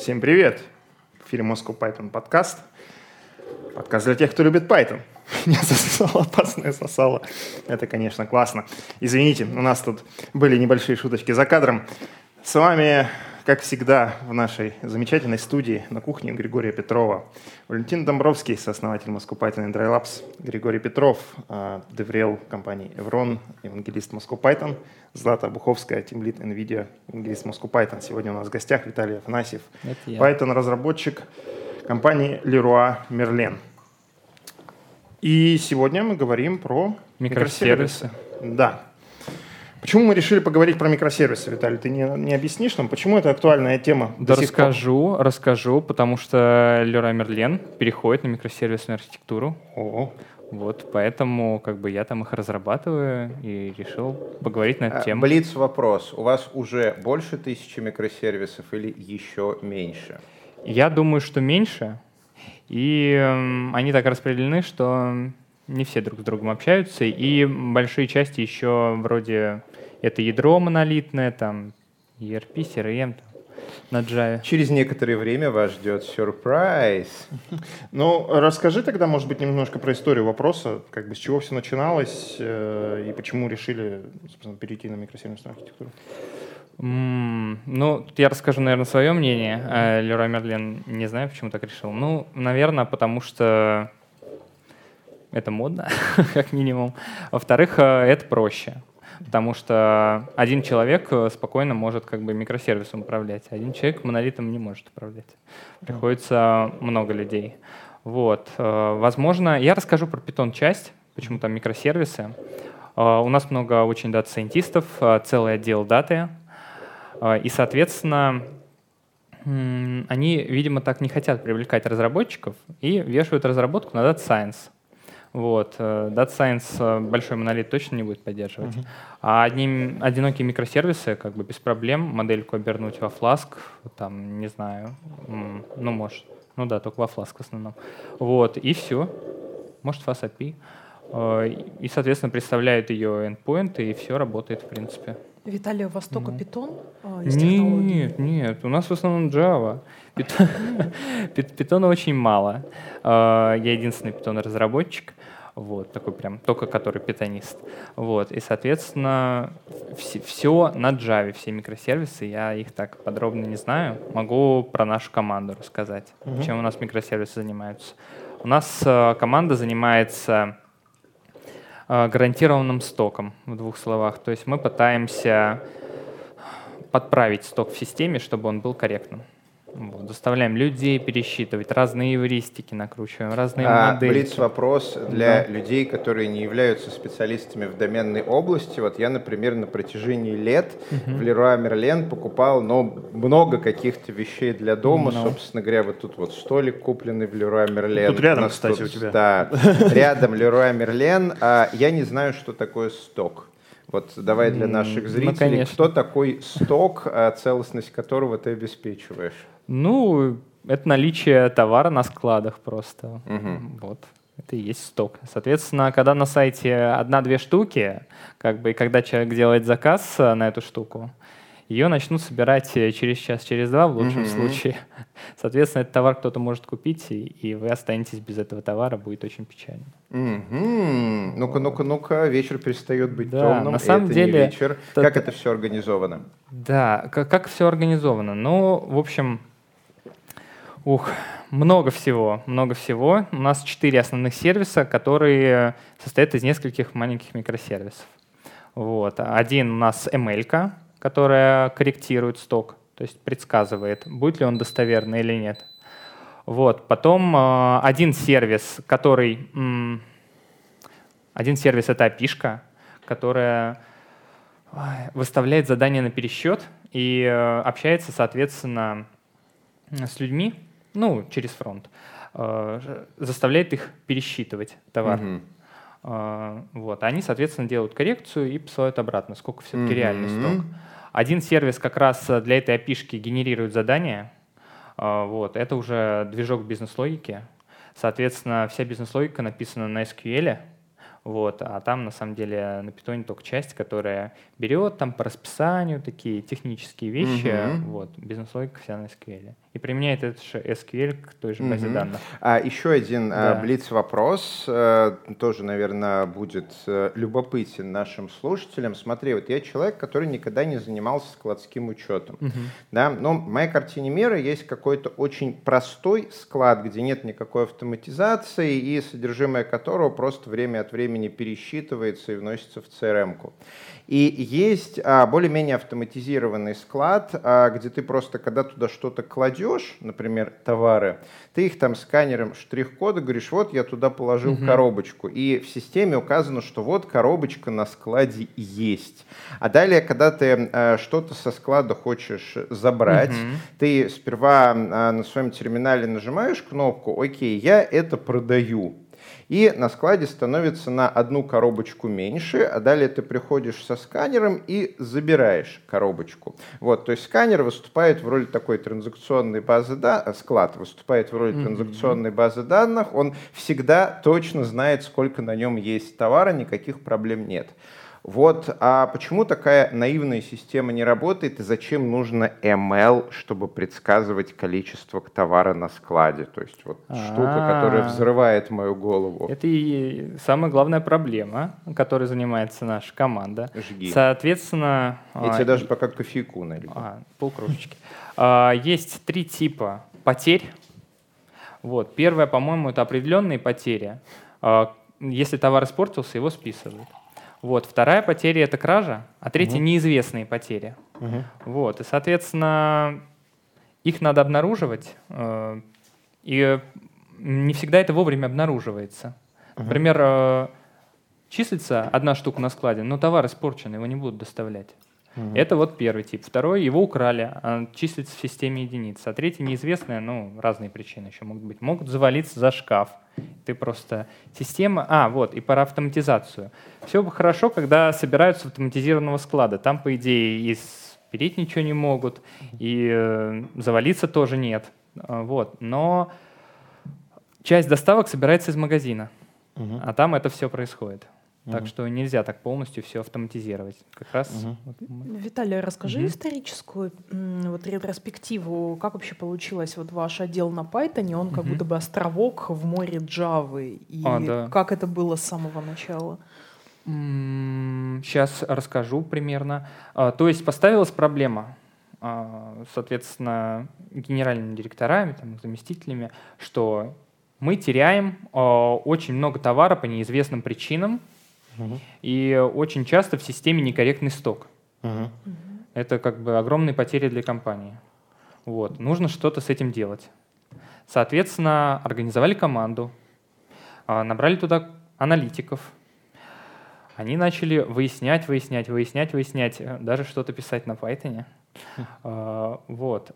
Всем привет! В эфире Moscow Python подкаст. Подкаст для тех, кто любит Python. Меня засосало опасное сосало. Это, конечно, классно. Извините, у нас тут были небольшие шуточки за кадром. С вами как всегда, в нашей замечательной студии на кухне Григория Петрова. Валентин Домбровский, сооснователь Python и Labs. Григорий Петров, а, деврел компании Evron, евангелист Python. Злата Буховская, тимлит NVIDIA, евангелист Python. Сегодня у нас в гостях Виталий Афанасьев, Python-разработчик компании Leroy Merlin. И сегодня мы говорим про микросервисы. микросервисы. Да, Почему мы решили поговорить про микросервисы, Виталий? Ты не, не объяснишь нам, почему это актуальная тема? Да расскажу, пор? расскажу, потому что Leroy Merlin переходит на микросервисную архитектуру. О. Вот, поэтому как бы я там их разрабатываю и решил поговорить на эту а, тему. Блиц вопрос. У вас уже больше тысячи микросервисов или еще меньше? Я думаю, что меньше. И э, они так распределены, что не все друг с другом общаются, и большие части еще вроде это ядро монолитное, там ERP, CRM, там, на Java. Через некоторое время вас ждет сюрприз. Ну, расскажи тогда, может быть, немножко про историю вопроса, как бы с чего все начиналось э, и почему решили, собственно, перейти на микросервисную архитектуру. Mm, ну, я расскажу, наверное, свое мнение. Mm-hmm. Лерой Мерлен не знаю, почему так решил. Ну, наверное, потому что это модно, как минимум. Во-вторых, э, это проще, потому что один человек э, спокойно может как бы микросервисом управлять, а один человек монолитом не может управлять. Приходится много людей. Вот. Э, возможно, я расскажу про Python часть, почему там микросервисы. У нас много очень дата-сайентистов, целый отдел даты. И, соответственно, они, видимо, так не хотят привлекать разработчиков и вешают разработку на Data Science. Вот. Data э, Science э, большой монолит точно не будет поддерживать. Uh-huh. А одни, одинокие микросервисы как бы без проблем модельку обернуть во Flask, там, не знаю, ну, может. Ну да, только во Flask в основном. Вот, и все. Может, Fast API. Э, и, соответственно, представляет ее endpoint, и все работает, в принципе. Виталий, у вас только Python э, из Нет, нет, у нас в основном Java. Питона очень мало. Я единственный Python-разработчик. Вот, такой прям, только который питонист. Вот, и, соответственно, все, все на Java, все микросервисы, я их так подробно не знаю. Могу про нашу команду рассказать, угу. чем у нас микросервисы занимаются. У нас э, команда занимается э, гарантированным стоком, в двух словах. То есть мы пытаемся подправить сток в системе, чтобы он был корректным. Вот, заставляем людей пересчитывать, разные эвристики накручиваем, разные а, модели. Блиц вопрос для да. людей, которые не являются специалистами в доменной области. Вот я, например, на протяжении лет угу. в Leroy Merlin покупал но много каких-то вещей для дома. No. Собственно говоря, вот тут вот столик купленный в Leroy Merlin. Тут рядом, кстати, тут, у тебя. Да, рядом Leroy Merlin. А я не знаю, что такое сток. Вот давай для наших ну, зрителей, ну, кто такой сток, а целостность которого ты обеспечиваешь? Ну, это наличие товара на складах просто. Угу. Вот. Это и есть сток. Соответственно, когда на сайте одна-две штуки, как бы, и когда человек делает заказ э, на эту штуку, ее начнут собирать э, через час, через два в лучшем mm-hmm. случае. Соответственно, этот товар кто-то может купить, и, и вы останетесь без этого товара, будет очень печально. Mm-hmm. Ну-ка, ну-ка, ну-ка, вечер перестает быть да, темным. На самом это деле, не вечер. Как это все организовано? Да, как, как все организовано? Ну, в общем, Ух, много всего, много всего. У нас четыре основных сервиса, которые состоят из нескольких маленьких микросервисов. Вот. Один у нас ML, которая корректирует сток, то есть предсказывает, будет ли он достоверный или нет. Вот. Потом э, один сервис, который... Один сервис — это API, которая выставляет задание на пересчет и э, общается, соответственно, с людьми, ну, через фронт, э, заставляет их пересчитывать товар. Угу. Вот. Они, соответственно, делают коррекцию и посылают обратно, сколько все-таки угу. реальный сток. Один сервис как раз для этой опишки генерирует задания. Э, вот. Это уже движок бизнес-логики. Соответственно, вся бизнес-логика написана на SQL. Вот, а там на самом деле на питоне только часть, которая берет там по расписанию такие технические вещи, угу. вот, бизнес-логика вся на SQL. И применяет этот же SQL к той же базе угу. данных. А еще один а, да. блиц-вопрос, э, тоже, наверное, будет э, любопытен нашим слушателям. Смотри, вот я человек, который никогда не занимался складским учетом. Угу. Да? Но в моей картине мира есть какой-то очень простой склад, где нет никакой автоматизации и содержимое которого просто время от времени времени пересчитывается и вносится в CRM-ку. И есть а, более-менее автоматизированный склад, а, где ты просто, когда туда что-то кладешь, например, товары, ты их там сканером штрих-кода говоришь, вот я туда положил угу. коробочку. И в системе указано, что вот коробочка на складе есть. А далее, когда ты а, что-то со склада хочешь забрать, угу. ты сперва на своем терминале нажимаешь кнопку «Окей, я это продаю» и на складе становится на одну коробочку меньше, а далее ты приходишь со сканером и забираешь коробочку. Вот, то есть сканер выступает в роли такой транзакционной базы данных, склад выступает в роли mm-hmm. транзакционной базы данных, он всегда точно знает, сколько на нем есть товара, никаких проблем нет. Вот, а почему такая наивная система не работает и зачем нужно ML, чтобы предсказывать количество товара на складе? То есть вот штука, а. которая взрывает мою голову. Это и самая главная проблема, которой занимается наша команда. Жги. Соответственно... Я тебе даже пока кофейку налью. А, полкружечки. Есть три типа потерь. Вот. Первое, по-моему, это определенные потери. А, если товар испортился, его списывают. Вот. Вторая потеря — это кража, а третья угу. — неизвестные потери. Угу. Вот. И, соответственно, их надо обнаруживать, э, и не всегда это вовремя обнаруживается. Угу. Например, э, числится одна штука на складе, но товар испорчен, его не будут доставлять. Угу. Это вот первый тип. Второй, его украли, а числится в системе единиц. А третий неизвестная, ну, разные причины еще могут быть. Могут завалиться за шкаф. Ты просто система... А, вот, и про автоматизацию. Все хорошо, когда собираются автоматизированного склада. Там, по идее, и спереть ничего не могут, и э, завалиться тоже нет. А, вот. Но часть доставок собирается из магазина, угу. а там это все происходит. Угу. Так что нельзя так полностью все автоматизировать. Как раз. Угу. Вот Виталий, расскажи угу. историческую вот ретроспективу, как вообще получилось вот ваш отдел на Python, он угу. как будто бы островок в море Java, и а, да. как это было с самого начала? Сейчас расскажу примерно. А, то есть поставилась проблема, а, соответственно, генеральными директорами, там, заместителями, что мы теряем очень много товара по неизвестным причинам, и очень часто в системе некорректный сток. Угу. Это как бы огромные потери для компании. Вот. Нужно что-то с этим делать. Соответственно, организовали команду, а, набрали туда аналитиков. Они начали выяснять, выяснять, выяснять, выяснять, э, даже что-то писать на Python. А, вот.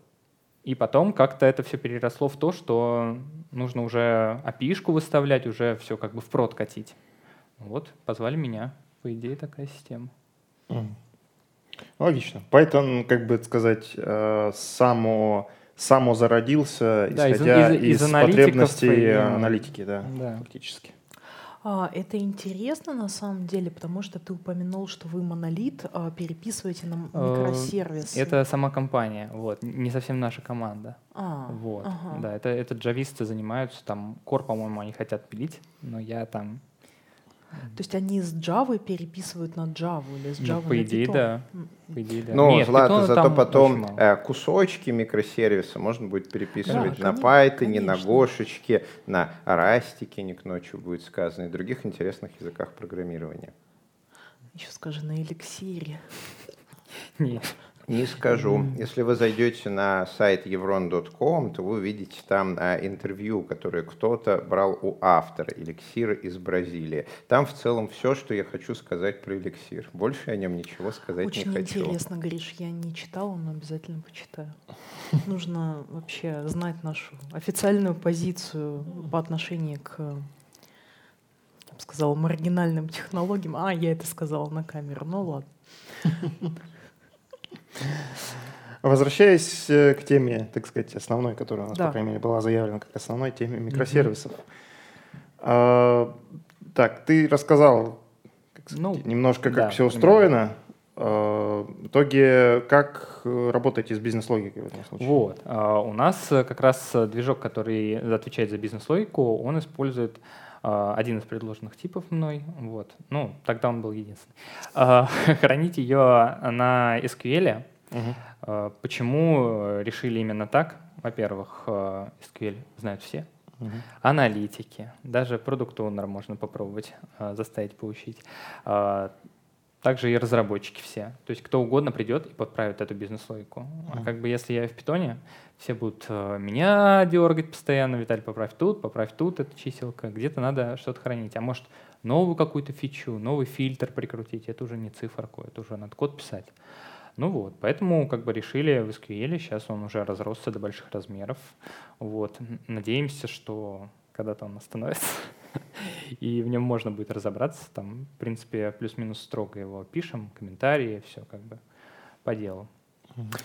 И потом как-то это все переросло в то, что нужно уже API-шку выставлять, уже все как бы в прод катить. Вот, позвали меня. По идее, такая система. Mm. Логично. Python, как бы сказать, э, само, само зародился, да, исходя из, из, из, из потребностей и... аналитики, да, да, фактически. А, это интересно на самом деле, потому что ты упомянул, что вы монолит а, переписываете на э, микросервис. Это сама компания, вот, не совсем наша команда. А, вот, ага. да, это, это джависты занимаются, там, Core, по-моему, они хотят пилить, но я там то есть они с Java переписывают на Java или с Java ну, по идее, да. По идее, да. Ну, Нет, ладно, зато потом э, кусочки микросервиса можно будет переписывать да, на Python, конечно. на Гошечке, на Растике, не к ночью будет сказано, и других интересных языках программирования. Еще скажи на эликсире. Нет. Не скажу. Если вы зайдете на сайт evron.com, то вы увидите там а, интервью, которое кто-то брал у автора эликсира из Бразилии. Там в целом все, что я хочу сказать про эликсир. Больше я о нем ничего сказать Очень не хочу. Очень интересно, Гриш, я не читала, но обязательно почитаю. Нужно вообще знать нашу официальную позицию по отношению к я бы сказала, маргинальным технологиям. А, я это сказала на камеру. Ну ладно. Возвращаясь э, к теме, так сказать, основной, которая у нас, да. по крайней мере, была заявлена как основной теме микросервисов. Mm-hmm. Так, ты рассказал Ну, немножко, как да, все примерно. устроено. Э, В итоге, как э, работаете с бизнес-логикой в этом случае? Вот. А, У нас э, как раз движок, который отвечает за бизнес-логику, он использует а, один из предложенных типов мной. Вот. Ну, тогда он был единственный. А, Хранить ее на SQL. Мгм. А, Почему решили именно так? Во-первых, SQL знают все. Мгм. Аналитики, даже продукт оунер можно попробовать а, заставить получить. А, Также и разработчики все. То есть кто угодно придет и подправит эту бизнес-логику. А как бы если я в питоне, все будут э, меня дергать постоянно, Виталий, поправь тут, поправь тут, это чиселка. Где-то надо что-то хранить. А может новую какую-то фичу, новый фильтр прикрутить. Это уже не циферку, это уже надо код писать. Ну вот, поэтому как бы решили в SQL, сейчас он уже разросся до больших размеров. Вот, надеемся, что когда-то он остановится, и в нем можно будет разобраться. Там, в принципе, плюс-минус строго его пишем, комментарии, все как бы по делу.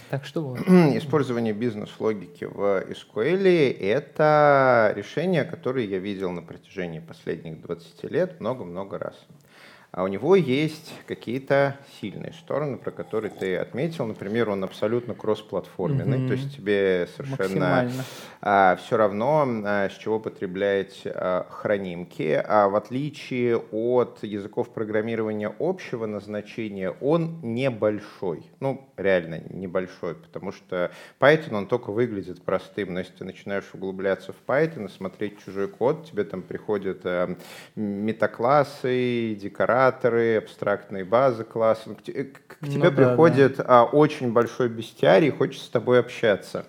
Так что вот. Использование бизнес-логики в SQL — это решение, которое я видел на протяжении последних 20 лет много-много раз. А у него есть какие-то сильные стороны, про которые ты отметил. Например, он абсолютно кроссплатформенный, Мгм. то есть тебе совершенно Максимально. все равно, а, с чего потреблять а, хранимки. А в отличие от языков программирования общего назначения, он небольшой. Ну, реально небольшой, потому что Python, он только выглядит простым. Но если ты начинаешь углубляться в Python и смотреть чужой код, тебе там приходят а, метаклассы, декораторы, абстрактные базы классов. К, к- Ну тебе да, приходит а, очень большой бестиарий хочет с тобой общаться.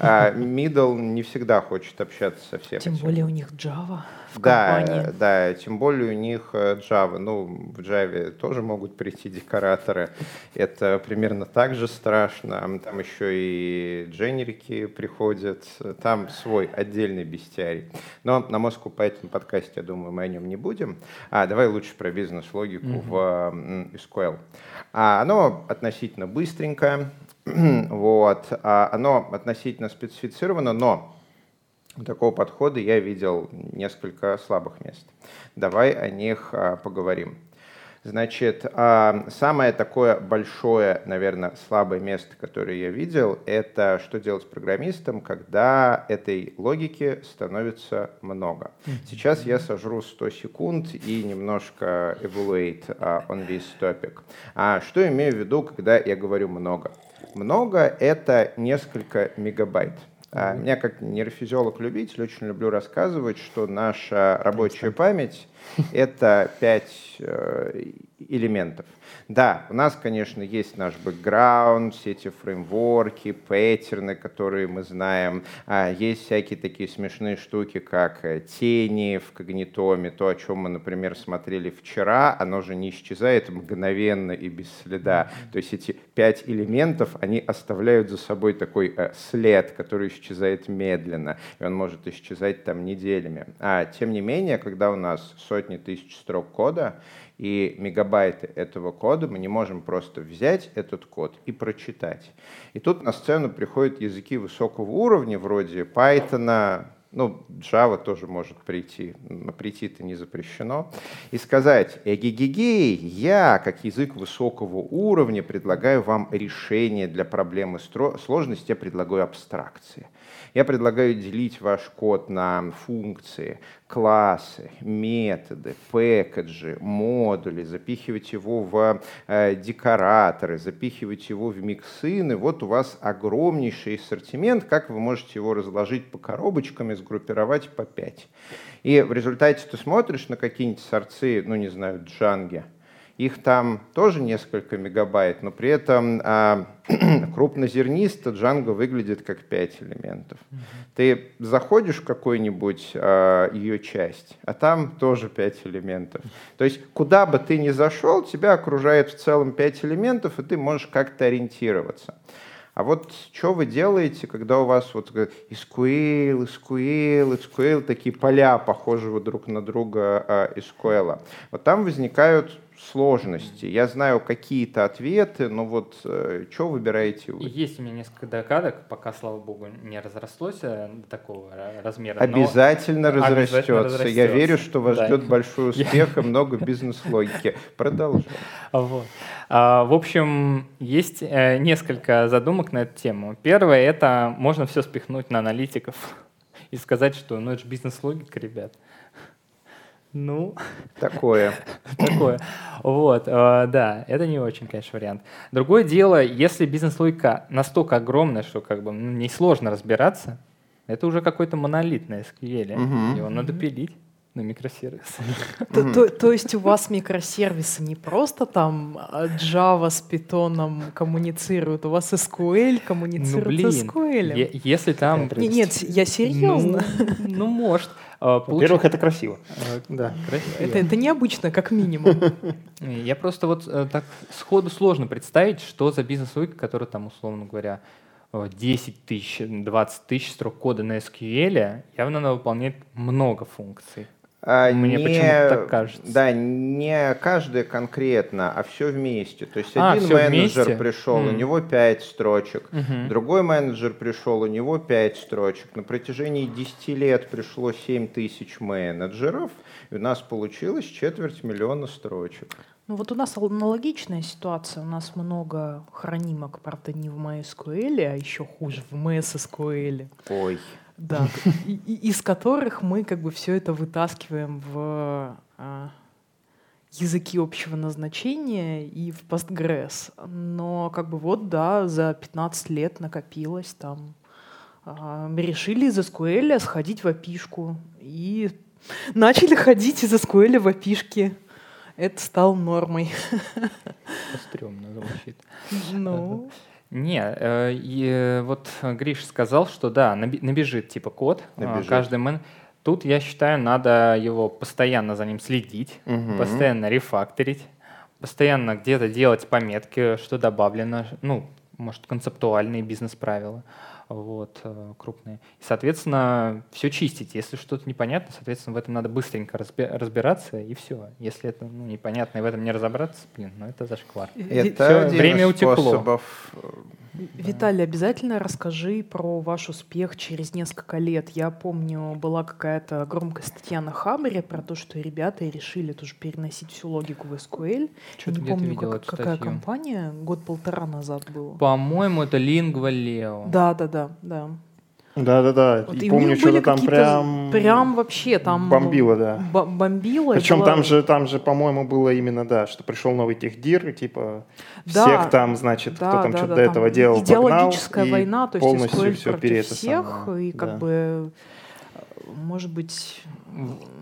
А Middle не всегда хочет общаться со всем Тем более у них Java в Да, компании. да, тем более у них э, Java. Ну, в Java тоже могут прийти декораторы. Это примерно так же страшно. Там еще и дженерики приходят. Там свой отдельный бестиарий. Но на Moscow Python подкасте, я думаю, мы о нем не будем. А давай лучше про бизнес-логику в м, SQL. А, оно относительно быстренькое. вот. А, оно относительно специфицировано, но у такого подхода я видел несколько слабых мест. Давай о них а, поговорим. Значит, а, самое такое большое, наверное, слабое место, которое я видел, это что делать с программистом, когда этой логики становится много. Сейчас я сожру 100 секунд и немножко evaluate on this topic. А что имею в виду, когда я говорю много? Много — это несколько мегабайт. А, Меня как нейрофизиолог-любитель очень люблю рассказывать, что наша рабочая память — это пять э, элементов. Да, у нас, конечно, есть наш бэкграунд, все эти фреймворки, паттерны, которые мы знаем. А, Есть всякие такие смешные штуки, как э, тени в когнитоме, то, о чем мы, например, смотрели вчера, оно же не исчезает мгновенно и без следа. То есть эти пять элементов, они оставляют за собой такой э, след, который исчезает медленно, и он может исчезать там неделями. А тем не менее, когда у нас сотни тысяч строк кода, и мегабайты этого кода, мы не можем просто взять этот код и прочитать. И тут на сцену приходят языки высокого уровня, вроде Python, ну, Java тоже может прийти, но прийти-то не запрещено, и сказать, эгегегей, я, как язык высокого уровня, предлагаю вам решение для проблемы сложности, я предлагаю абстракции. Я предлагаю делить ваш код на функции, классы, методы, пэкэджи, модули, запихивать его в э, декораторы, запихивать его в миксины. Вот у вас огромнейший ассортимент, как вы можете его разложить по коробочкам и сгруппировать по 5. И в результате ты смотришь на какие-нибудь сорцы, ну не знаю, джанги, их там тоже несколько мегабайт, но при этом а, крупнозернисто Django выглядит как 5 элементов. Ты заходишь в какую-нибудь а, ее часть, а там тоже 5 элементов. То есть куда бы ты ни зашел, тебя окружает в целом 5 элементов, и ты можешь как-то ориентироваться. А вот что вы делаете, когда у вас вот SQL, SQL, SQL, такие поля похожего друг на друга а, SQL? Вот там возникают сложности. Я знаю какие-то ответы, но вот э, что выбираете вы? Есть у меня несколько догадок, пока, слава богу, не разрослось э, до такого размера. Обязательно, разрастется. обязательно разрастется. Я верю, что вас да. ждет большой успех и много бизнес-логики. Продолжаем. Вот. А, в общем, есть э, несколько задумок на эту тему. Первое — это можно все спихнуть на аналитиков и сказать, что ну это же бизнес-логика, ребят. Ну, такое. Такое. Вот, э, да, это не очень, конечно, вариант. Другое дело, если бизнес-логика настолько огромная, что как бы ну, несложно разбираться, это уже какой-то монолит на SQL. Угу. Его надо пилить на микросервисы. То, то, то есть у вас микросервисы не просто там а, Java с Python коммуницируют, у вас SQL коммуницирует ну, блин, с SQL. Если там... Нет, нет, я серьезно. Ну, ну может. А, Во-первых, это красиво. А, да, красиво. Это, это необычно, как минимум. Я просто вот э, так сходу сложно представить, что за бизнес-логика, который там, условно говоря, 10 тысяч, 20 тысяч строк кода на SQL, явно она выполняет много функций. А, Мне не, почему-то так кажется. Да, не каждый конкретно, а все вместе. То есть а, один менеджер вместе? пришел, mm. у него 5 строчек, mm-hmm. другой менеджер пришел, у него 5 строчек. На протяжении 10 лет пришло 7 тысяч менеджеров, и у нас получилось четверть миллиона строчек. Ну вот у нас аналогичная ситуация. У нас много хранимок, правда, не в MySQL, а еще хуже, в MSSQL. Ой. Да, и, из которых мы как бы все это вытаскиваем в а, языки общего назначения и в Postgres. Но как бы вот, да, за 15 лет накопилось там. А, мы решили из SQL сходить в опишку и начали ходить из SQL в опишки. Это стало нормой. Стрёмно звучит. Ну... Не, э, и вот Гриш сказал, что да, набежит типа код, э, набежит. каждый мен. Тут, я считаю, надо его постоянно за ним следить, угу. постоянно рефакторить, постоянно где-то делать пометки, что добавлено, ну, может, концептуальные бизнес-правила вот, э, крупные. И, соответственно, все чистить. Если что-то непонятно, соответственно, в этом надо быстренько разбираться, и все. Если это ну, непонятно, и в этом не разобраться, блин, ну это зашквар. Это все, время утекло. Способов э, Виталий, обязательно расскажи про ваш успех через несколько лет. Я помню, была какая-то громкая статья на Хабре про то, что ребята решили тоже переносить всю логику в SQL. Что-то не помню, как, какая компания, год-полтора назад было. По-моему, это Lingua Leo. Да, да, да, да. Да, да. Вот, и помню, что-то там прям. Прям вообще там. Бомбило, да. Бомбило. Причем было... там же, там же, по-моему, было именно, да, что пришел новый техдир, и типа да, всех там, значит, да, кто там да, что-то да, до этого делал, Идеологическая погнал, война, то есть полностью все против всех, и как да. бы, может быть,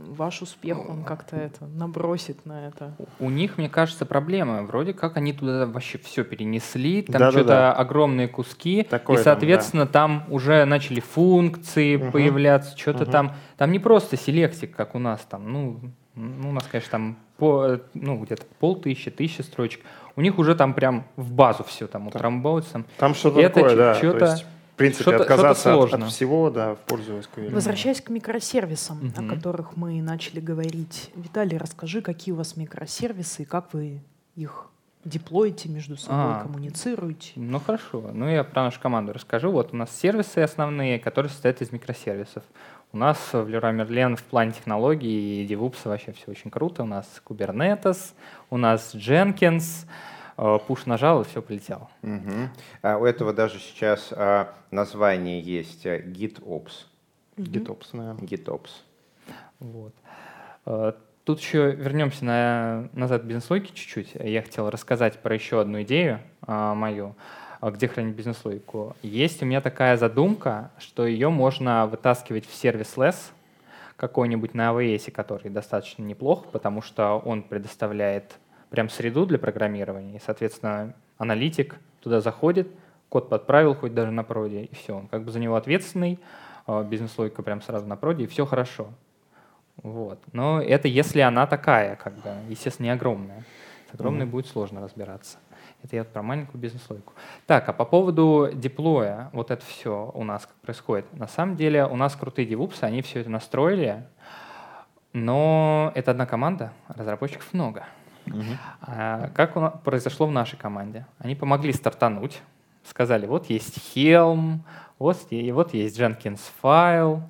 ваш успех, он как-то это набросит на это. У них, мне кажется, проблема. Вроде как они туда вообще все перенесли, там да, что-то да, да. огромные куски, Такое и, соответственно, там, да. там уже начали функции угу. появляться, что-то угу. там. Там не просто селектик, как у нас там, ну, ну у нас, конечно, там по, ну, где-то полтысячи, тысячи строчек. У них уже там прям в базу все там утрамбовывается. Там что-то такое, да. Что-то принципе, что отказаться что от, от всего да, в пользу SQL. Возвращаясь к микросервисам, угу. о которых мы начали говорить. Виталий, расскажи, какие у вас микросервисы и как вы их деплоите между собой, а, коммуницируете? Ну хорошо. Ну я про нашу команду расскажу. Вот у нас сервисы основные, которые состоят из микросервисов. У нас в Leroy Merlin в плане технологий и DevOps вообще все очень круто. У нас Kubernetes, у нас Jenkins, пуш нажал, и все полетело. Угу. А у этого даже сейчас а, название есть э, GitOps. GitOps, да. GitOps. Вот. Э, тут еще вернемся на, назад в бизнес-логике чуть-чуть. Я хотел рассказать про еще одну идею а, мою, где хранить бизнес-логику. Есть у меня такая задумка, что ее можно вытаскивать в сервис less, какой-нибудь на AWS, который достаточно неплох, потому что он предоставляет прям среду для программирования, и, соответственно, аналитик туда заходит, код подправил хоть даже на проде, и все. Он как бы за него ответственный, а, бизнес-логика прям сразу на проде, и все хорошо. Вот. Но это если она такая, как бы, естественно, не огромная. С огромной mm-hmm. будет сложно разбираться. Это я про маленькую бизнес-логику. Так, а по поводу деплоя, вот это все у нас как происходит. На самом деле у нас крутые девупсы, они все это настроили, но это одна команда, разработчиков много. А как произошло в нашей команде? Они помогли стартануть, сказали, вот есть Helm, вот, и вот есть Jenkins файл,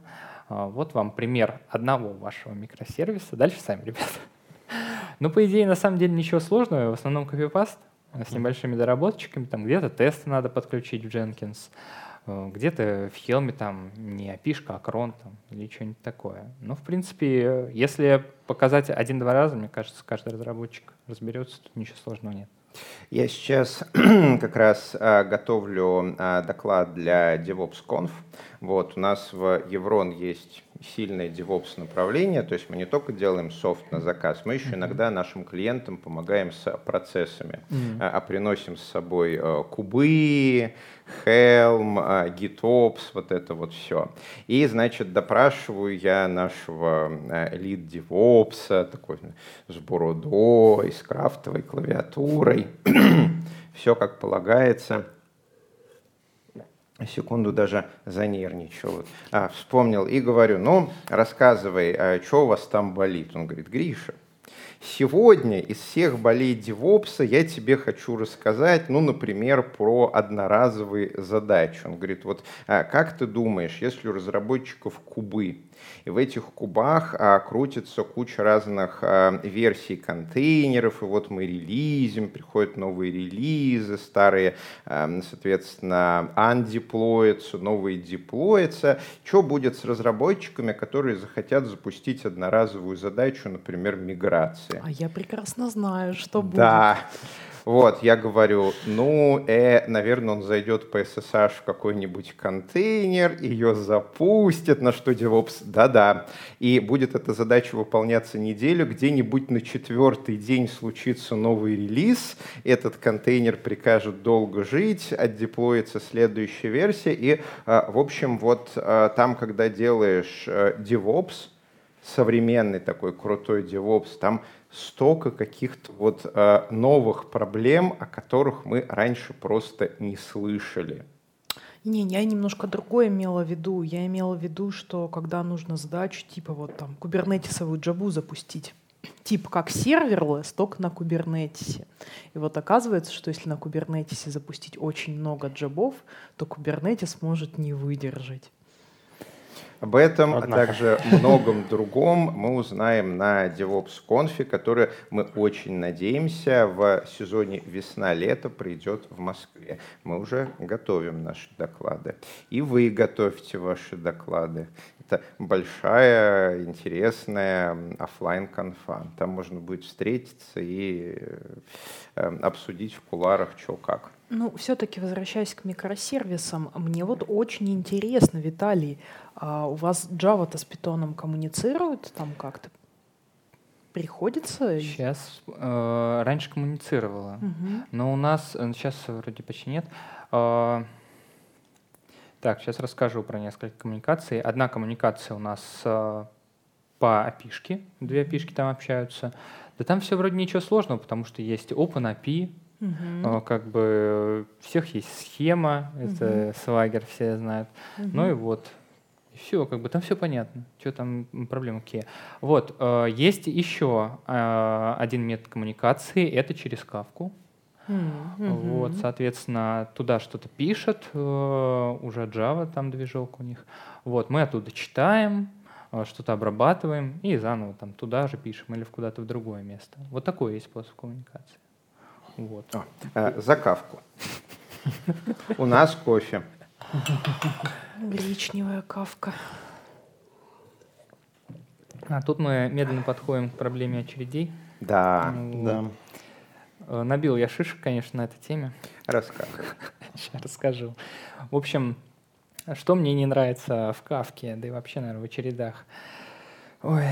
вот вам пример одного вашего микросервиса. Дальше сами, ребята. Ну, по идее, на самом деле ничего сложного, в основном копипаст с небольшими доработчиками, там где-то тесты надо подключить в Jenkins, где-то в Helm там не api а крон там, или что-нибудь такое. Ну, в принципе, если показать один-два раза, мне кажется, каждый разработчик разберется, тут ничего сложного нет. Я сейчас как раз а, готовлю а, доклад для DevOps.conf. Вот, у нас в Еврон есть сильное DevOps направление, то есть мы не только делаем софт на заказ, мы еще иногда нашим клиентам помогаем с процессами, mm-hmm. а, приносим с собой а, кубы, Helm, а, GitOps, вот это вот все. И, значит, допрашиваю я нашего лид DevOps, такой с бородой, с крафтовой клавиатурой, все как полагается секунду даже занервничал. А, вспомнил и говорю, ну, рассказывай, а что у вас там болит? Он говорит, Гриша, сегодня из всех болей девопса я тебе хочу рассказать, ну, например, про одноразовые задачи. Он говорит, вот а как ты думаешь, если у разработчиков кубы, и в этих кубах а, крутится куча разных а, версий контейнеров, и вот мы релизим, приходят новые релизы, старые, а, соответственно, андеплоятся, новые деплоятся. Что будет с разработчиками, которые захотят запустить одноразовую задачу, например, миграции? А я прекрасно знаю, что будет. Да. Вот, я говорю, ну, э, наверное, он зайдет по SSH в какой-нибудь контейнер, ее запустит, на что DevOps, да-да. И будет эта задача выполняться неделю, где-нибудь на четвертый день случится новый релиз, этот контейнер прикажет долго жить, отдеплоится следующая версия, и, а, в общем, вот а, там, когда делаешь э, DevOps, современный такой крутой DevOps, там столько каких-то вот э, новых проблем, о которых мы раньше просто не слышали. Не, я немножко другое имела в виду. Я имела в виду, что когда нужно задачу типа вот там кубернетисовую джабу запустить, тип как серверлесс, только на кубернетисе. И вот оказывается, что если на кубернетисе запустить очень много джабов, то кубернетис может не выдержать. Об этом, а также многом другом мы узнаем на DevOps Conf, который мы очень надеемся в сезоне весна-лето придет в Москве. Мы уже готовим наши доклады. И вы готовьте ваши доклады. Это большая, интересная офлайн конфа Там можно будет встретиться и э, обсудить в куларах, что как. Ну, все-таки возвращаясь к микросервисам, мне вот очень интересно, Виталий, а у вас Java-то с питоном коммуницирует там как-то? Приходится? Сейчас. Э, раньше коммуницировала, угу. но у нас сейчас э, вроде почти нет. Э, так, сейчас расскажу про несколько коммуникаций. Одна коммуникация у нас э, по API, две API там общаются. Да там все вроде ничего сложного, потому что есть OpenAPI, Угу. Как бы у всех есть схема, это свагер, все знают. Угу. Ну и вот, все, как бы там все понятно, что там проблемы какие. Вот, э, есть еще э, один метод коммуникации, это через кавку. Mm-hmm. Вот, соответственно, туда что-то пишет, э, уже Java там движок у них. Вот, мы оттуда читаем, что-то обрабатываем и заново там туда же пишем или куда-то в другое место. Вот такой есть способ коммуникации. Вот. О, э, за кавку. У нас кофе. Гречневая кавка. А тут мы медленно подходим к проблеме очередей. Да, вот. да. Э, набил я шишек, конечно, на этой теме. Рассказывай. Сейчас расскажу. В общем, что мне не нравится в кавке, да и вообще, наверное, в очередах. Ой,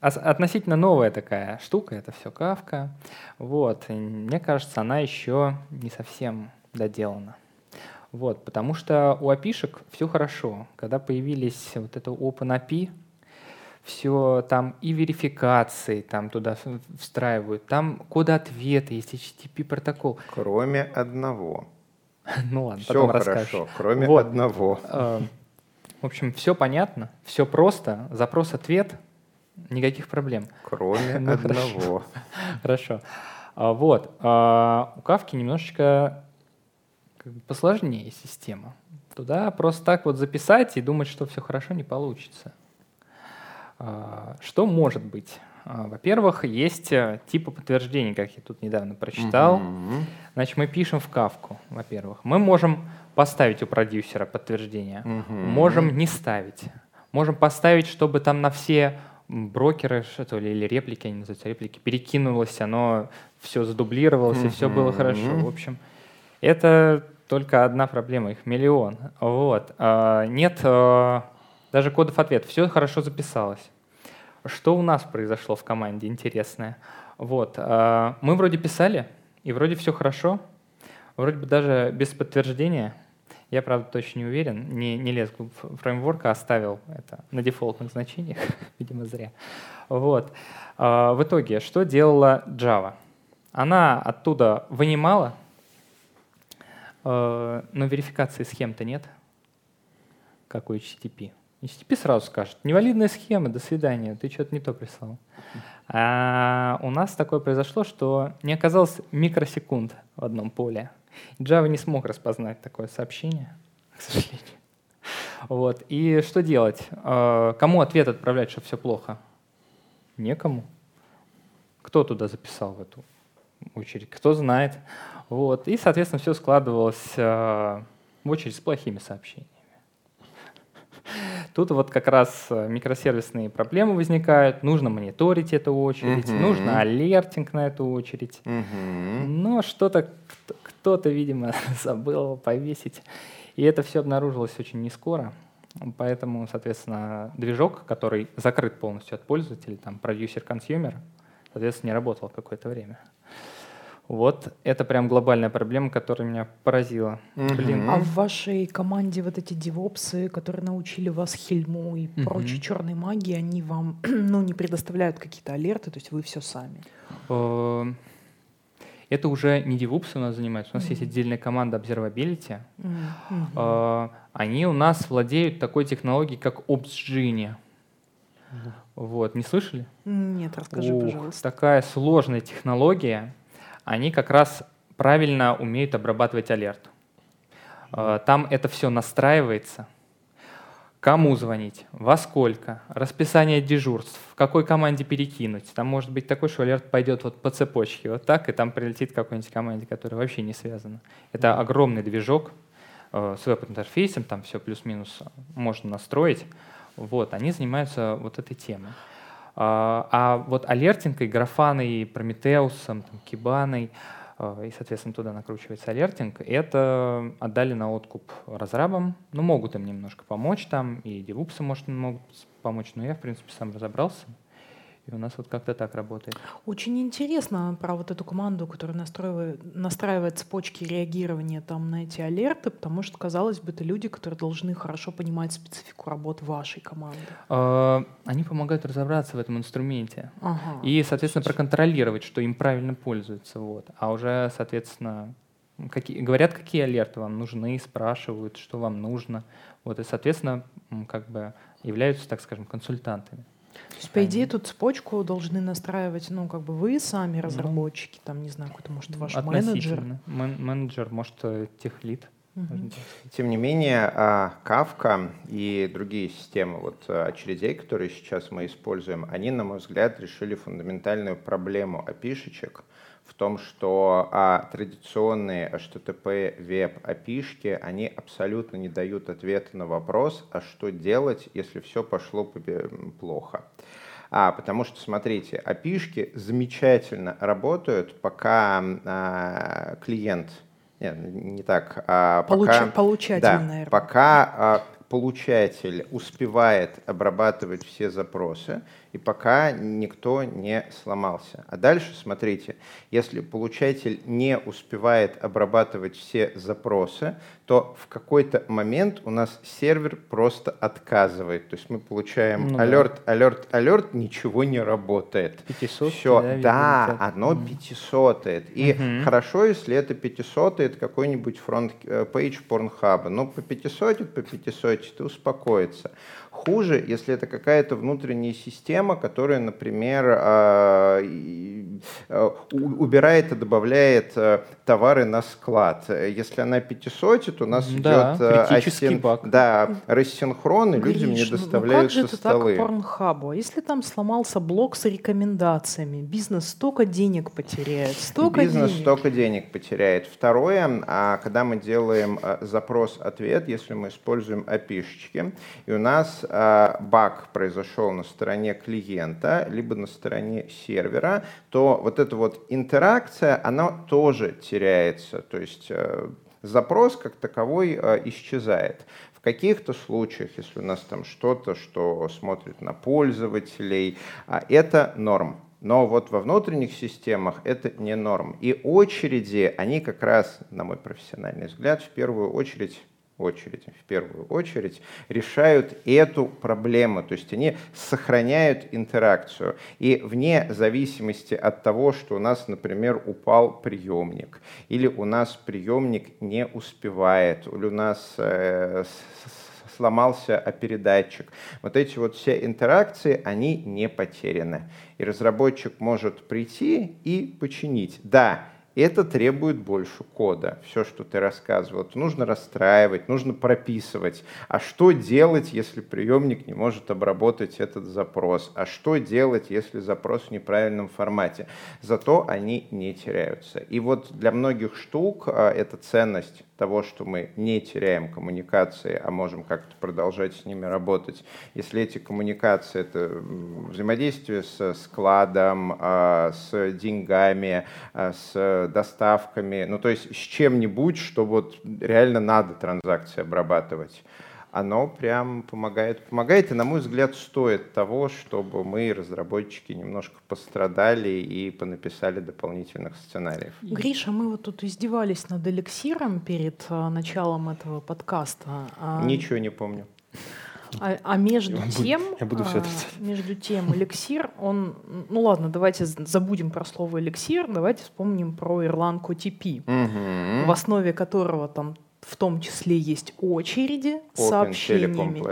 относительно новая такая штука, это все кавка. Вот, и мне кажется, она еще не совсем доделана. Вот, потому что у опишек все хорошо. Когда появились вот это OpenAPI, все там и верификации там туда встраивают, там коды ответа, есть HTTP протокол. Кроме одного. Ну ладно, все потом хорошо, расскажешь. кроме вот. одного. Э, в общем, все понятно, все просто, запрос-ответ, Никаких проблем. Кроме Ну, одного. Хорошо. А, Вот. а, У Кавки немножечко посложнее система. Туда просто так вот записать и думать, что все хорошо, не получится. А, Что может быть? А, Во-первых, есть э, типы подтверждений, как я тут недавно прочитал. Мгм. Значит, мы пишем в Кавку, во-первых. Мы можем поставить у продюсера подтверждение, Мгм. можем не ставить. Можем поставить, чтобы там на все брокеры, что ли, или реплики, они называются реплики, перекинулось, оно все задублировалось, и все было хорошо. В общем, это только одна проблема, их миллион. Вот. А, Нет даже кодов ответ. Все хорошо записалось. Что у нас произошло в команде интересное? Вот. а, Мы вроде писали, и вроде все хорошо. Вроде бы даже без подтверждения. Я, правда, точно не уверен. Не, не лез в фреймворка, оставил это на дефолтных значениях, видимо, зря. Вот. А, В итоге, что делала Java? Она оттуда вынимала, э, но верификации схем-то нет, как у HTTP. HTTP сразу скажет, невалидная схема, до свидания, ты что-то не то прислал. А у нас такое произошло, что не оказалось микросекунд в одном поле. Java не смог распознать такое сообщение, к сожалению. Вот. И что делать? Э, Кому ответ отправлять, что все плохо? Некому. Кто туда записал в эту очередь? Кто знает? Вот. И, соответственно, все складывалось э, в очередь с плохими сообщениями. Тут вот как раз э, микросервисные проблемы возникают. Нужно мониторить эту очередь, Мгм. нужно алертинг на эту очередь. Мгм. Но что-то кто- кто-то, видимо, забыл повесить. И это все обнаружилось очень не скоро. Поэтому, соответственно, движок, который закрыт полностью от пользователей, там, продюсер-консюмер, соответственно, не работал какое-то время. Вот это прям глобальная проблема, которая меня поразила. Блин, А в вашей команде вот эти девопсы, которые научили вас хельму и Мгм. прочей черной магии, они вам ну, не предоставляют какие-то алерты, то есть вы все сами. э, это уже не DevOps у нас занимается. У нас есть отдельная команда Observability. Э, Они у нас владеют такой технологией, как OpsGenie. Вот, не слышали? Нет, расскажи, Ух, пожалуйста. Такая сложная технология. Они как раз правильно умеют обрабатывать алерт. Э, Там это все настраивается. Кому звонить, во сколько, расписание дежурств, в какой команде перекинуть. Там может быть такой, что алерт пойдет вот по цепочке, вот так, и там прилетит какой-нибудь команде, которая вообще не связана. Это огромный движок э, с веб-интерфейсом, там все плюс-минус можно настроить. Вот, они занимаются вот этой темой. А, а вот алертинкой, графаной, прометеусом, там, кибаной, э, и, соответственно, туда накручивается алертинг, это отдали на откуп разрабам. Ну, могут им немножко помочь там, и девупсы, может, могут помочь, но я, в принципе, сам разобрался. И у нас вот как-то так работает. Очень интересно про вот эту команду, которая настраивает, настраивает цепочки реагирования там на эти алерты, потому что, казалось бы, это люди, которые должны хорошо понимать специфику работы вашей команды. Э, Они помогают разобраться в этом инструменте. Ага. И, соответственно, проконтролировать, что им правильно пользуются. Вот. А уже, соответственно, какие, говорят, какие алерты вам нужны, спрашивают, что вам нужно. Вот, и, соответственно, как бы являются, так скажем, консультантами. То есть, по идее, эту цепочку должны настраивать, ну, как бы вы сами, разработчики, там, не знаю, какой-то, может, ваш менеджер. Мен- менеджер, может, э, техлит. сказать. Тем не менее, а, Kafka и другие системы вот, а, очередей, которые сейчас мы используем, они, на мой взгляд, решили фундаментальную проблему опишечек в том, что а, традиционные HTTP веб опишки, они абсолютно не дают ответа на вопрос, а что делать, если все пошло побе- плохо. А, потому что, смотрите, опишки замечательно работают, пока а, клиент, нет, не так, а пока, Получа- получатель, да, наверное. пока а, получатель успевает обрабатывать все запросы, и пока никто не сломался. А дальше, смотрите, если получатель не успевает обрабатывать все запросы, то в какой-то момент у нас сервер просто отказывает. То есть мы получаем Ну да. алерт, алерт, алерт, ничего не работает. 500, Все, да, да, летят. оно Мгм. 500 И Мгм. хорошо, если это 500 это какой-нибудь front page порнхаба. Но по 500 по 500 ты успокоится. Хуже, если это какая-то внутренняя система, которая, например, а, Э, убирает и добавляет э, товары на склад. Если она пятисотит, у нас да, идет э, асин... баг. Да, рассинхрон, и людям не доставляются ну как же столы. Это так порнхабу? Если там сломался блок с рекомендациями, бизнес столько денег потеряет, столько бизнес денег. столько денег потеряет. Второе, а когда мы делаем запрос-ответ, если мы используем API-шечки, и у нас баг произошел на стороне клиента, либо на стороне сервера, то вот эта вот интеракция, она тоже теряется. То есть э, запрос как таковой э, исчезает. В каких-то случаях, если у нас там что-то, что смотрит на пользователей, а, это норм. Но вот во внутренних системах это не норм. И очереди, они как раз, на мой профессиональный взгляд, в первую очередь очередь, в первую очередь, решают эту проблему. То есть они сохраняют интеракцию. И вне зависимости от того, что у нас, например, упал приемник, или у нас приемник не успевает, или у нас э, сломался передатчик. Вот эти вот все интеракции, они не потеряны. И разработчик может прийти и починить. Да, это требует больше кода. Все, что ты рассказывал, это нужно расстраивать, нужно прописывать. А что делать, если приемник не может обработать этот запрос? А что делать, если запрос в неправильном формате? Зато они не теряются. И вот для многих штук а, эта ценность того, что мы не теряем коммуникации, а можем как-то продолжать с ними работать. Если эти коммуникации — это взаимодействие с складом, а, с деньгами, а, с доставками, ну то есть с чем-нибудь, что вот реально надо транзакции обрабатывать оно прям помогает. Помогает, и, на мой взгляд, стоит того, чтобы мы, разработчики, немножко пострадали и понаписали дополнительных сценариев. Гриша, мы вот тут издевались над эликсиром перед а, началом этого подкаста. А... Ничего не помню. А, а между я тем, буду, я буду все а, между тем, эликсир, он, ну ладно, давайте забудем про слово эликсир, давайте вспомним про Ирландку TP, угу. в основе которого там в том числе есть очереди с сообщениями.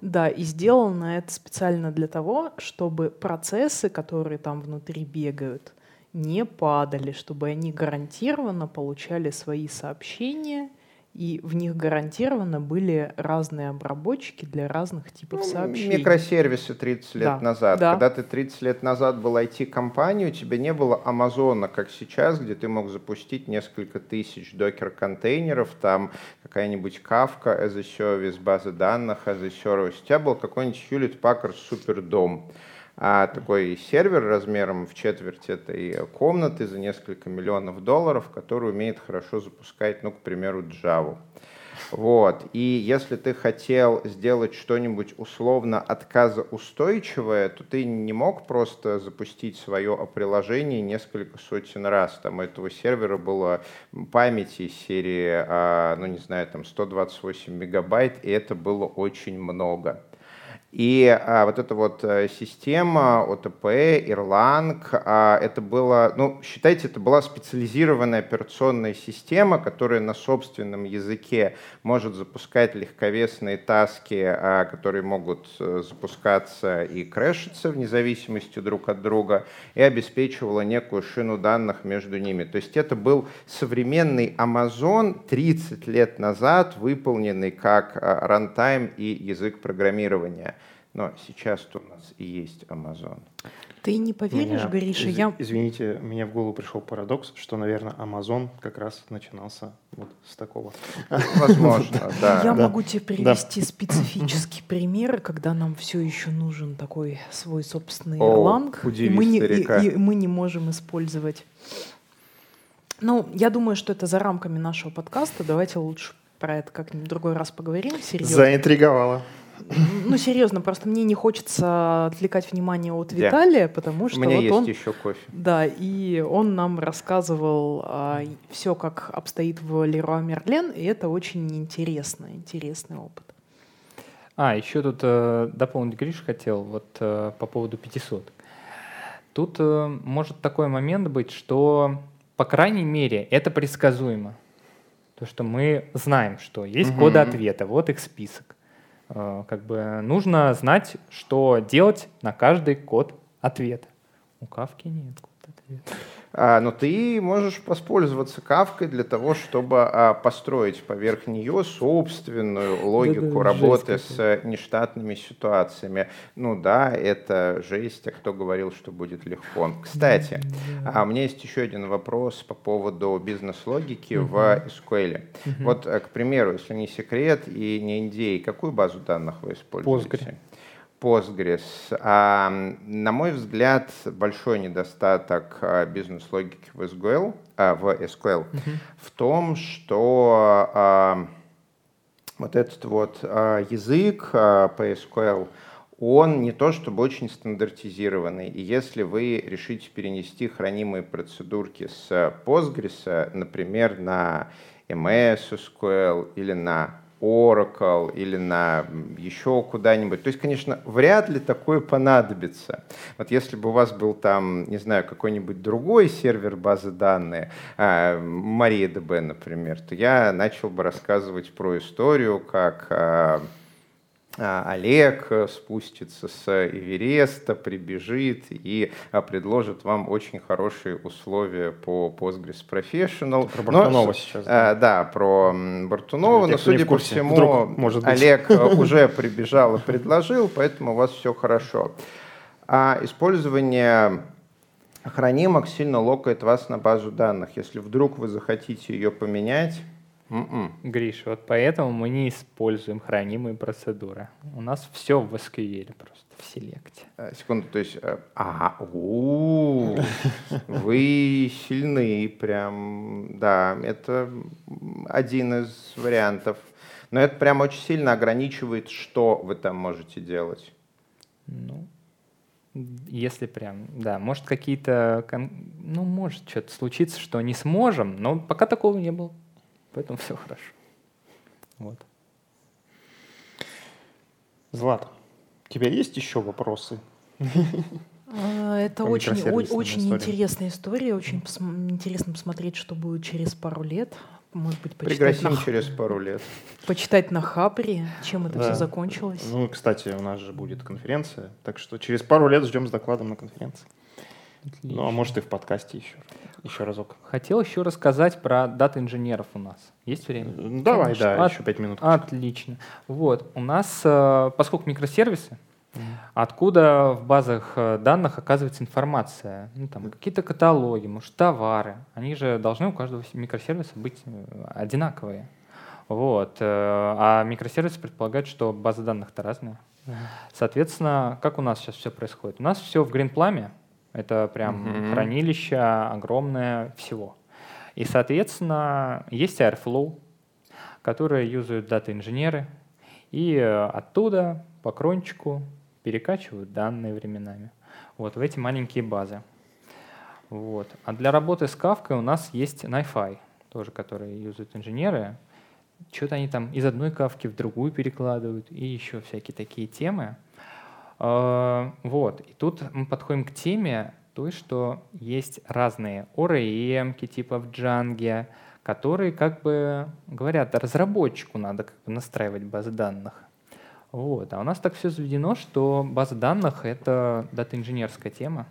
Да, и сделано это специально для того, чтобы процессы, которые там внутри бегают, не падали, чтобы они гарантированно получали свои сообщения – и в них гарантированно были разные обработчики для разных типов ну, сообщений. Микросервисы 30 лет да. назад. Да. Когда ты 30 лет назад был IT-компанией, у тебя не было Амазона, как сейчас, где ты мог запустить несколько тысяч докер-контейнеров, там какая-нибудь Kafka as a service, база данных as a service. У тебя был какой-нибудь Hewlett Packard Superdome а такой сервер размером в четверть этой комнаты за несколько миллионов долларов, который умеет хорошо запускать, ну, к примеру, Java. Вот. И если ты хотел сделать что-нибудь условно отказоустойчивое, то ты не мог просто запустить свое приложение несколько сотен раз. Там у этого сервера было памяти серии, а, ну не знаю, там 128 мегабайт, и это было очень много. И а, вот эта вот э, система ОТП, Erlang, а, это было, ну, считайте, это была специализированная операционная система, которая на собственном языке может запускать легковесные таски, а, которые могут э, запускаться и крэшиться вне зависимости друг от друга, и обеспечивала некую шину данных между ними. То есть это был современный Amazon 30 лет назад, выполненный как а, рантайм и язык программирования. Но сейчас у нас и есть Amazon. Ты не поверишь, меня, Гриша, из, я... Извините, мне в голову пришел парадокс, что, наверное, Amazon как раз начинался вот с такого. Возможно, да. Я могу тебе привести специфический пример, когда нам все еще нужен такой свой собственный Erlang, и мы не, и мы не можем использовать. Ну, я думаю, что это за рамками нашего подкаста. Давайте лучше про это как-нибудь другой раз поговорим. Серьезно. Заинтриговала. Ну, серьезно, просто мне не хочется отвлекать внимание от Виталия, потому что У меня вот есть он, еще кофе. Да, и он нам рассказывал а, все, как обстоит в Леруа Мерлен, и это очень интересно, интересный опыт. А, еще тут э, дополнить Гриш хотел вот э, по поводу 500. Тут э, может такой момент быть, что, по крайней мере, это предсказуемо. То, что мы знаем, что есть угу. коды ответа, вот их список. Э, как бы нужно знать, что делать на каждый код ответа. У Кавки нет код ответа. А, но ты можешь воспользоваться кавкой для того, чтобы а, построить поверх нее собственную логику да, да, работы с нештатными ситуациями. Ну да, это жесть, а кто говорил, что будет легко. Кстати, а, у меня есть еще один вопрос по поводу бизнес-логики угу. в SQL. Угу. Вот, э, к примеру, если не секрет и не NDA, какую базу данных вы используете? Postgre. Postgres. А, на мой взгляд, большой недостаток а, бизнес-логики в SQL, а, в, SQL mm-hmm. в том, что вот этот вот язык а, по SQL, он не то чтобы очень стандартизированный. И если вы решите перенести хранимые процедурки с Postgres, например, на MS SQL или на Oracle или на еще куда-нибудь. То есть, конечно, вряд ли такое понадобится. Вот если бы у вас был там, не знаю, какой-нибудь другой сервер базы данных, MariaDB, например, то я начал бы рассказывать про историю, как а, а, Олег э, спустится с Эвереста, прибежит и а, предложит вам очень хорошие условия по Postgres Professional. Про Бартунова но, сейчас. Да, да про Бартунова, но, судя по всему, Вдруг, может быть. Олег э, уже прибежал и предложил, поэтому у вас все хорошо. А использование хранимок сильно локает вас на базу данных. Если вдруг вы захотите ее поменять, Mm-mm. М-м. Гриш, вот поэтому мы не используем хранимые процедуры. У нас все в SQL просто, в селекте. А, секунду, то есть, э, ага, вы сильны прям, да, это один из вариантов. Но это прям очень сильно ограничивает, что вы там можете делать. Ну, если прям, да, может какие-то, ну, может что-то случиться, что не сможем, но пока такого не было. Поэтому все хорошо. Вот. Злат, у тебя есть еще вопросы? А, это очень, очень интересная история. Очень интересно посмотреть, что будет через пару лет. Может быть, почитать Пригласим на... через пару лет. Почитать на Хапре, чем это да. все закончилось. Ну, кстати, у нас же будет конференция, так что через пару лет ждем с докладом на конференции. Отлично. Ну, а может и в подкасте еще, еще разок. Хотел еще рассказать про дата-инженеров у нас. Есть время? Давай, Конечно. да, От... еще пять минут. Отлично. Вот, у нас, э, поскольку микросервисы, откуда в базах э, данных оказывается информация, ну, там, какие-то каталоги, может, товары, они же должны у каждого микросервиса быть э, одинаковые. Вот. А микросервисы предполагают, что базы данных-то разные. Соответственно, как у нас сейчас все происходит? У нас все в Greenplum, это прям mm-hmm. хранилище огромное всего. И, соответственно, есть Airflow, которые юзают дата-инженеры, и э, оттуда по крончику перекачивают данные временами. Вот в эти маленькие базы. Вот. А для работы с Kafka у нас есть NiFi, тоже, которые юзают инженеры. Что-то они там из одной кавки в другую перекладывают, и еще всякие такие темы. А, вот. И тут мы подходим к теме той, что есть разные ORM, типа в Django, которые как бы говорят, разработчику надо как бы настраивать базы данных. Вот. А у нас так все заведено, что база данных — это дата-инженерская тема.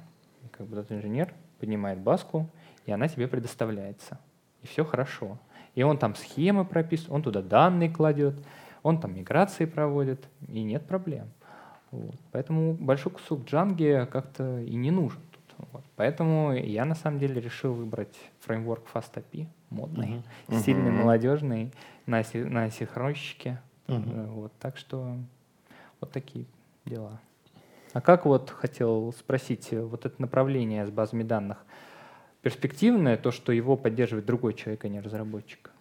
Как бы дата-инженер поднимает баску, и она тебе предоставляется. И все хорошо. И он там схемы прописывает, он туда данные кладет, он там миграции проводит, и нет проблем. Вот. Поэтому большой кусок джанги как-то и не нужен. Тут. Вот. Поэтому я на самом деле решил выбрать фреймворк FastAPI, модный, uh-huh. стильный, uh-huh. молодежный, на, на синхронщике. Uh-huh. Вот. Так что вот такие дела. А как вот хотел спросить, вот это направление с базами данных, перспективное, то, что его поддерживает другой человек, а не разработчик?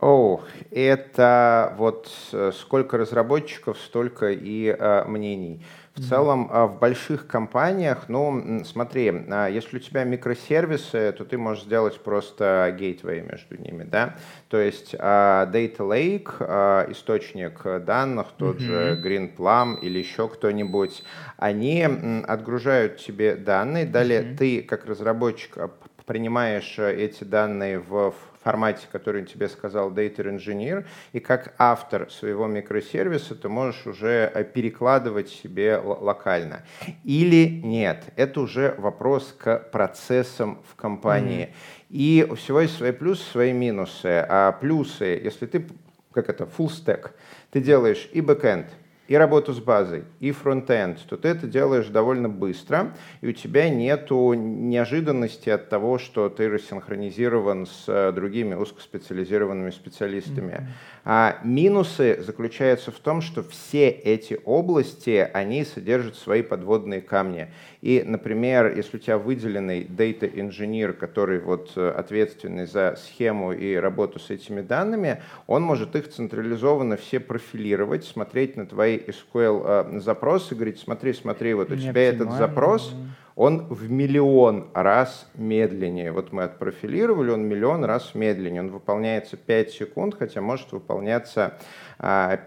О, это вот э, сколько разработчиков, столько и а, мнений. В целом, а, в больших компаниях, ну, смотри, а, если у тебя микросервисы, то ты можешь сделать просто гейтвей между ними, да? То есть Data Lake, источник данных, тот mm-hmm. же GreenPlum или еще кто-нибудь, они отгружают тебе данные, далее mm-hmm. ты, как разработчик, принимаешь эти данные в формате, который тебе сказал Data Engineer, и как автор своего микросервиса ты можешь уже э, перекладывать себе локально. Или нет, это уже вопрос к процессам в компании. Mm-hmm. И у всего есть свои плюсы, свои минусы. А плюсы, если ты, как это, full stack, ты делаешь и backend, и работу с базой, и фронтенд, то ты это делаешь довольно быстро, и у тебя нет неожиданности от того, что ты рассинхронизирован с э, другими узкоспециализированными специалистами. Mm-hmm. А минусы заключаются в том, что все эти области, они содержат свои подводные камни. И, например, если у тебя выделенный data engineer, который вот э, ответственный за схему и работу с этими данными, он может их централизованно все профилировать, смотреть на твои SQL э, запросы, говорить, смотри, смотри, вот у тебя этот запрос, он в миллион раз медленнее. Вот мы отпрофилировали, он миллион раз медленнее. Он выполняется 5 секунд, хотя может выполняться 5 а,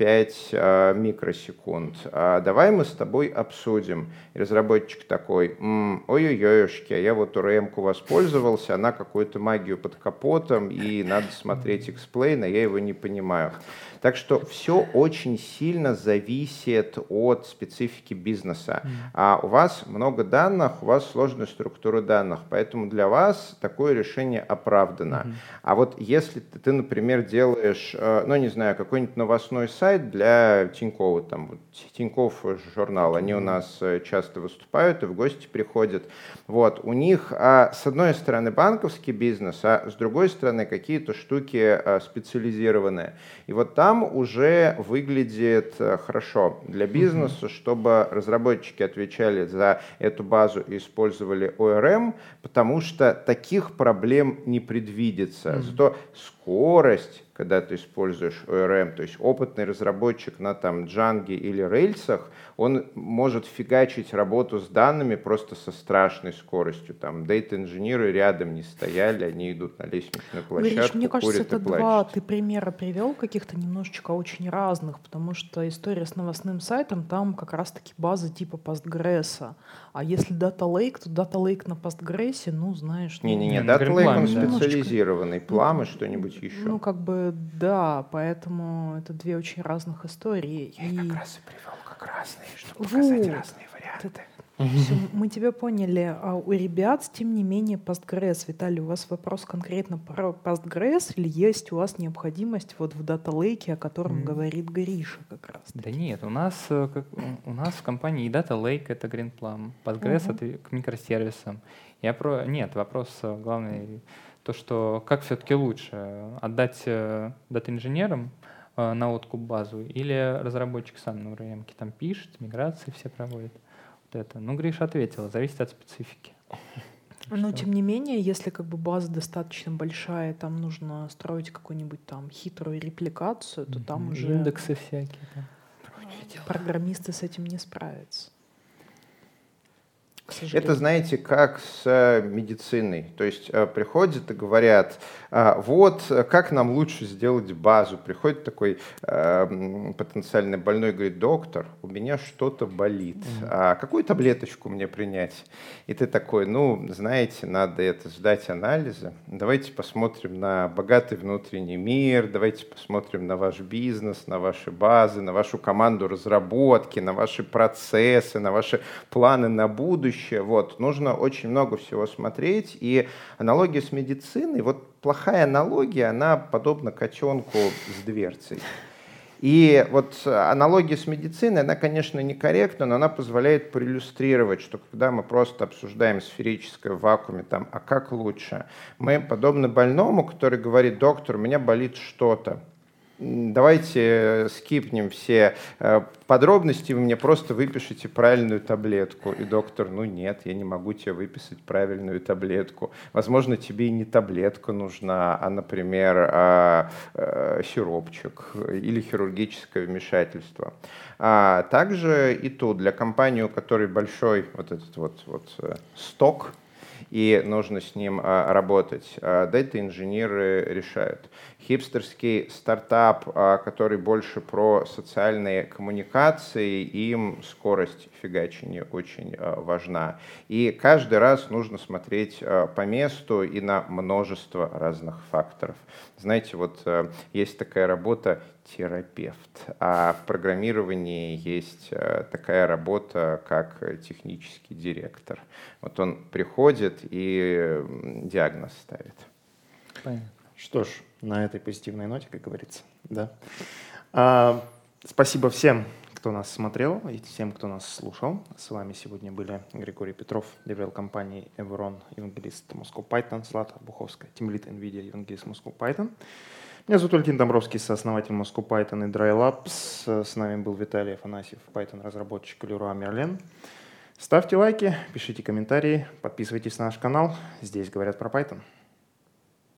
а, микросекунд. А давай мы с тобой обсудим. И разработчик такой, ой-ой-ой, а я вот ORM -ку воспользовался, она какую-то магию под капотом, и надо смотреть explain, а я его не понимаю. Так что все очень сильно зависит от специфики бизнеса. А у вас много данных, у вас сложная структура данных, поэтому для вас такое решение оправдано. А вот если ты, например, делаешь, э, ну не знаю, какой-нибудь новостной сайт для Тинькова, там вот, Тиньков журнал, они у нас э, часто выступают и в гости приходят. Вот, у них а, с одной стороны банковский бизнес, а с другой стороны какие-то штуки а, специализированные. И вот там уже выглядит э, хорошо для бизнеса, чтобы разработчики отвечали за эту базу и использовали ORM, потому что таких проблем не предвидится. Зато скорость, когда ты используешь ORM, то есть опытный разработчик на там Django или рельсах, он может фигачить работу с данными просто со страшной скоростью. Там дейта-инженеры рядом не стояли, они идут на лестничную площадку, Говоришь, мне кажется, это два ты примера привел каких-то немножечко очень разных, потому что история с новостным сайтом, там как раз-таки база типа Postgres. А если Data Lake, то Data Lake на Postgres, ну, знаешь... Ну, Не-не-не, ну, Data Lake, он специализированный, Plum и что-нибудь еще. Ну, как бы, да, поэтому это две очень разных истории. Я и... как раз и привел как разные, чтобы показать вот. разные варианты. Все, мы тебя поняли. А у ребят, тем не менее, Postgres. Виталий, у вас вопрос конкретно про Postgres или есть у вас необходимость вот в Data Lake, о котором mm. говорит Гриша как раз? Да нет, у нас, э, как, у нас в компании Data Lake — это Greenplum, Postgres uh-huh. — это к микросервисам. Я про... Нет, вопрос э, главный то, что как все-таки лучше, отдать э, дата-инженерам на откуп базу или разработчик сам на VM там пишет, миграции все проводит это. Ну, Гриша ответила, зависит от специфики. Но тем не менее, если как бы база достаточно большая, там нужно строить какую-нибудь там хитрую репликацию, то там уже индексы всякие. Программисты с этим не справятся. Это, знаете, как с э, медициной. То есть э, приходят и говорят, «А, вот как нам лучше сделать базу. Приходит такой э, потенциальный больной и говорит, доктор, у меня что-то болит. А какую таблеточку мне принять? И ты такой, ну, знаете, надо это сдать анализы. Давайте посмотрим на богатый внутренний мир, давайте посмотрим на ваш бизнес, на ваши базы, на вашу команду разработки, на ваши процессы, на ваши планы на будущее будущее. Вот. Нужно очень много всего смотреть. И аналогия с медициной, вот плохая аналогия, она подобна котенку с дверцей. И вот аналогия с медициной, она, конечно, некорректна, но она позволяет проиллюстрировать, что когда мы просто обсуждаем сферическое в вакууме, там, а как лучше, мы подобны больному, который говорит, доктор, у меня болит что-то давайте скипнем все э, подробности, вы мне просто выпишите правильную таблетку. И доктор, ну нет, я не могу тебе выписать правильную таблетку. Возможно, тебе и не таблетка нужна, а, например, а, а, сиропчик или хирургическое вмешательство. А также и тут, для компании, у которой большой вот этот вот, вот сток и нужно с ним работать. Дата-инженеры решают. Хипстерский стартап, который больше про социальные коммуникации, им скорость фигачения очень важна. И каждый раз нужно смотреть по месту и на множество разных факторов. Знаете, вот есть такая работа терапевт. А в программировании есть э, такая работа, как технический директор. Вот он приходит и диагноз ставит. Понятно. Что ж, на этой позитивной ноте, как говорится, да. А, спасибо всем, кто нас смотрел, и всем, кто нас слушал. С вами сегодня были Григорий Петров, деврел компании Evron, евангелист Moscow Python, Злата Буховская, тимлит NVIDIA, евангелист Moscow Python. Меня зовут Ольгин Домбровский, сооснователь Moscow Python и Dry Labs. С нами был Виталий Афанасьев, Python-разработчик Леруа Мерлен. Ставьте лайки, пишите комментарии, подписывайтесь на наш канал. Здесь говорят про Python.